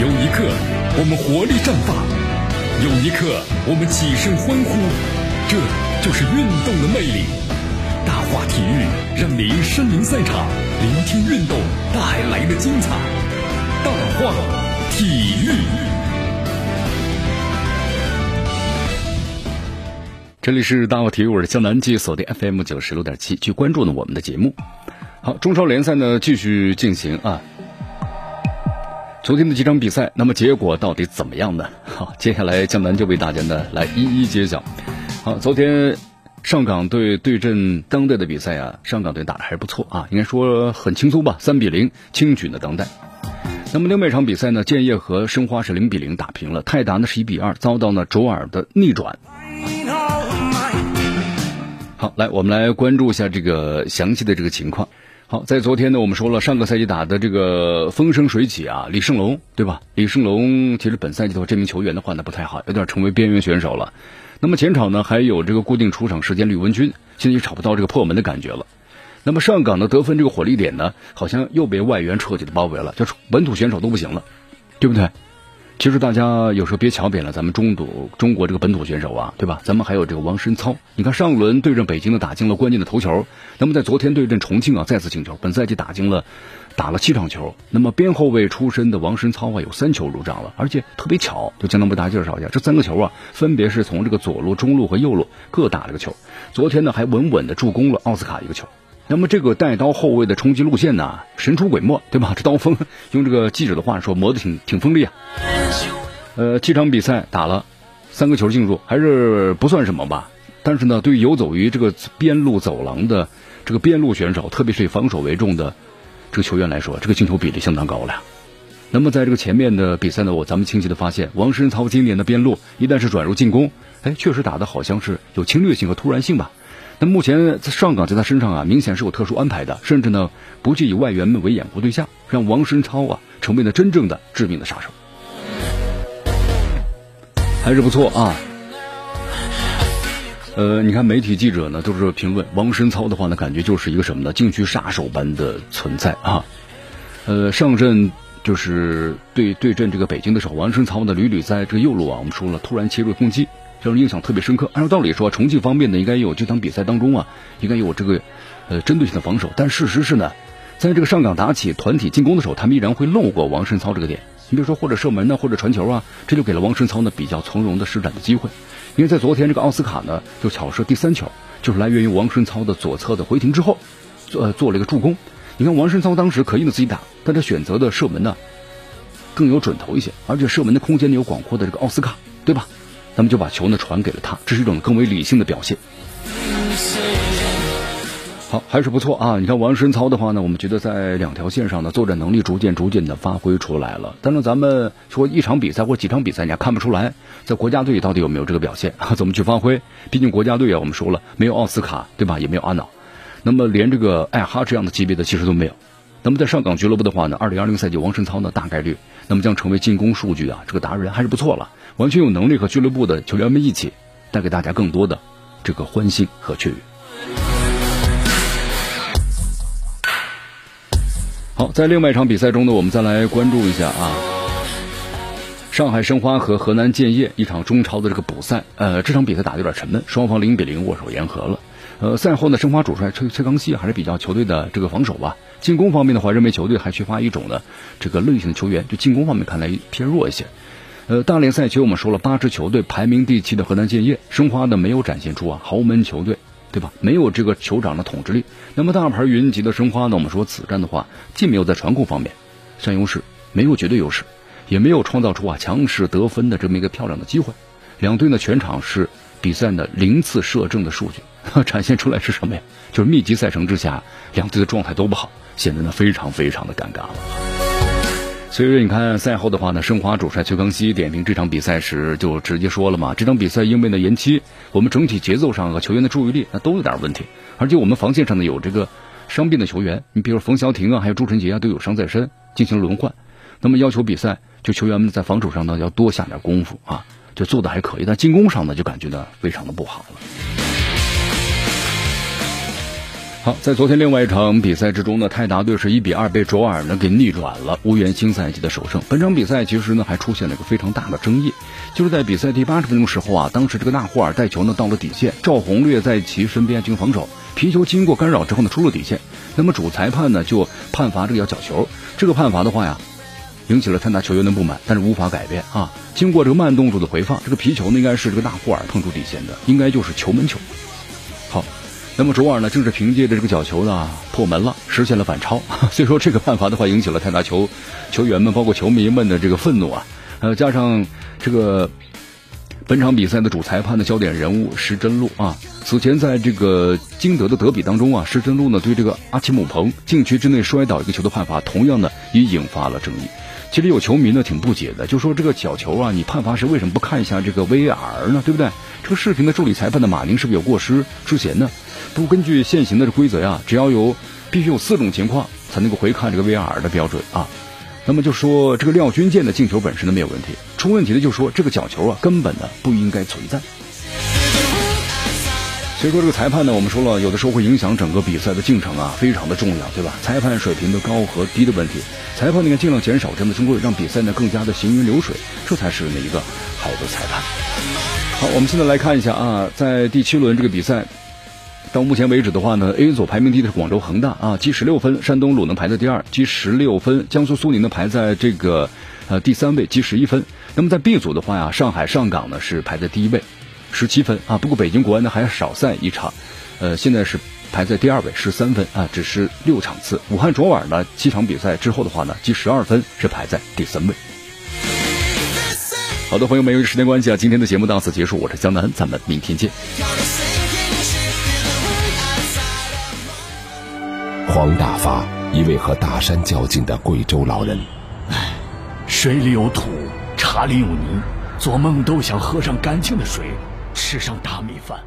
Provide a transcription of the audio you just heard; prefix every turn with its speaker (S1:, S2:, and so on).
S1: 有一刻，我们活力绽放；有一刻，我们起身欢呼。这就是运动的魅力。大话体育让您身临赛场，聆听运动带来的精彩。大话体育，这里是大话体育，我是江南，记锁定 FM 九十六点七，去关注呢我们的节目。好，中超联赛呢继续进行啊。昨天的几场比赛，那么结果到底怎么样呢？好，接下来江南就为大家呢来一一揭晓。好，昨天上港队对阵当代的比赛啊，上港队打的还不错啊，应该说很轻松吧，三比零轻取了当代。那么另外一场比赛呢，建业和申花是零比零打平了，泰达呢是一比二遭到呢卓尔的逆转。好，来我们来关注一下这个详细的这个情况。好，在昨天呢，我们说了上个赛季打的这个风生水起啊，李胜龙对吧？李胜龙其实本赛季的话，这名球员的话呢不太好，有点成为边缘选手了。那么前场呢还有这个固定出场时间吕文君，现在也找不到这个破门的感觉了。那么上港的得分这个火力点呢，好像又被外援彻底的包围了，就是本土选手都不行了，对不对？其实大家有时候别瞧扁了咱们中土中国这个本土选手啊，对吧？咱们还有这个王申操，你看上轮对阵北京的打进了关键的头球，那么在昨天对阵重庆啊再次进球，本赛季打进了打了七场球。那么边后卫出身的王申操啊有三球入账了，而且特别巧，就江南为大家介绍一下，这三个球啊分别是从这个左路、中路和右路各打了个球。昨天呢还稳稳的助攻了奥斯卡一个球。那么这个带刀后卫的冲击路线呢，神出鬼没，对吧？这刀锋用这个记者的话说，磨得挺挺锋利啊。呃，七场比赛打了三个球进入，还是不算什么吧。但是呢，对于游走于这个边路走廊的这个边路选手，特别是以防守为重的这个球员来说，这个进球比例相当高了。那么在这个前面的比赛呢，我咱们清晰的发现，王申操今年的边路一旦是转入进攻，哎，确实打的好像是有侵略性和突然性吧。那目前在上港在他身上啊，明显是有特殊安排的，甚至呢不计以外援们为掩护对象，让王申超啊成为了真正的致命的杀手，还是不错啊。呃，你看媒体记者呢都是评论王申超的话呢，感觉就是一个什么呢？禁区杀手般的存在啊。呃，上阵就是对对阵这个北京的时候，王申超呢屡屡在这个右路啊，我们说了突然切入攻击。让人印象特别深刻。按照道理说，重庆方面呢应该有这场比赛当中啊，应该有这个呃针对性的防守。但事实是呢，在这个上港打起团体进攻的时候，他们依然会漏过王申操这个点。你比如说，或者射门呢，或者传球啊，这就给了王申操呢比较从容的施展的机会。因为在昨天这个奥斯卡呢就巧射第三球，就是来源于王申操的左侧的回停之后，做做了一个助攻。你看王申操当时可以呢自己打，但他选择的射门呢更有准头一些，而且射门的空间呢有广阔的这个奥斯卡，对吧？那么就把球呢传给了他，这是一种更为理性的表现。好，还是不错啊！你看王申操的话呢，我们觉得在两条线上呢作战能力逐渐逐渐的发挥出来了。但是咱们说一场比赛或几场比赛，你还看不出来在国家队到底有没有这个表现？怎么去发挥？毕竟国家队啊，我们说了没有奥斯卡对吧？也没有阿瑙，那么连这个艾哈这样的级别的其实都没有。那么在上港俱乐部的话呢，二零二零赛季王申操呢大概率那么将成为进攻数据啊这个达人，还是不错了。完全有能力和俱乐部的球员们一起，带给大家更多的这个欢欣和雀跃。好，在另外一场比赛中呢，我们再来关注一下啊，上海申花和河南建业一场中超的这个补赛。呃，这场比赛打的有点沉闷，双方零比零握手言和了。呃，赛后呢，申花主帅崔崔康熙还是比较球队的这个防守吧。进攻方面的话，认为球队还缺乏一种呢这个类型的球员，就进攻方面看来偏弱一些。呃，大连赛区我们说了，八支球队排名第七的河南建业，申花呢没有展现出啊豪门球队，对吧？没有这个酋长的统治力。那么大牌云集的申花呢，我们说此战的话，既没有在传控方面占优势，没有绝对优势，也没有创造出啊强势得分的这么一个漂亮的机会。两队呢全场是比赛的零次射正的数据，展现出来是什么呀？就是密集赛程之下，两队的状态都不好，显得呢非常非常的尴尬了。所以说，你看赛后的话呢，申花主帅崔康熙点评这场比赛时就直接说了嘛，这场比赛因为呢延期，我们整体节奏上和球员的注意力那都有点问题，而且我们防线上呢有这个伤病的球员，你比如冯潇霆啊，还有朱晨杰啊都有伤在身，进行轮换，那么要求比赛就球员们在防守上呢要多下点功夫啊，就做的还可以，但进攻上呢就感觉呢非常的不好了。好，在昨天另外一场比赛之中呢，泰达队是一比二被卓尔呢给逆转了，无缘新赛季的首胜。本场比赛其实呢还出现了一个非常大的争议，就是在比赛第八十分钟时候啊，当时这个纳霍尔带球呢到了底线，赵宏略在其身边进行防守，皮球经过干扰之后呢出了底线，那么主裁判呢就判罚这个要角球，这个判罚的话呀，引起了泰达球员的不满，但是无法改变啊。经过这个慢动作的回放，这个皮球呢应该是这个纳霍尔碰触底线的，应该就是球门球。好。那么卓尔呢，正是凭借着这个角球呢破门了，实现了反超。所以说这个判罚的话，引起了泰达球球员们，包括球迷们的这个愤怒啊。呃，加上这个本场比赛的主裁判的焦点人物石真路啊，此前在这个金德的德比当中啊，石真路呢对这个阿奇姆彭禁区之内摔倒一个球的判罚，同样呢也引发了争议。其实有球迷呢挺不解的，就说这个角球啊，你判罚时为什么不看一下这个 VAR 呢？对不对？这个视频的助理裁判的马宁是不是有过失之嫌呢？不根据现行的规则呀，只要有必须有四种情况才能够回看这个 VAR 的标准啊。那么就说这个廖军健的进球本身呢没有问题，出问题的就说这个角球啊根本呢不应该存在。所以说这个裁判呢，我们说了，有的时候会影响整个比赛的进程啊，非常的重要，对吧？裁判水平的高和低的问题，裁判应该尽量减少这样的争论，让比赛呢更加的行云流水，这才是一个好的裁判。好，我们现在来看一下啊，在第七轮这个比赛。到目前为止的话呢，A 组排名第一的是广州恒大啊，积十六分；山东鲁能排在第二，积十六分；江苏苏宁呢排在这个呃第三位，积十一分。那么在 B 组的话呀，上海上港呢是排在第一位，十七分啊。不过北京国安呢还少赛一场，呃，现在是排在第二位，十三分啊，只是六场次。武汉卓尔呢七场比赛之后的话呢，积十二分，是排在第三位。好的，朋友们，由于时间关系啊，今天的节目到此结束，我是江南，咱们明天见。
S2: 黄大发，一位和大山较劲的贵州老人。
S3: 唉，水里有土，茶里有泥，做梦都想喝上干净的水，吃上大米饭。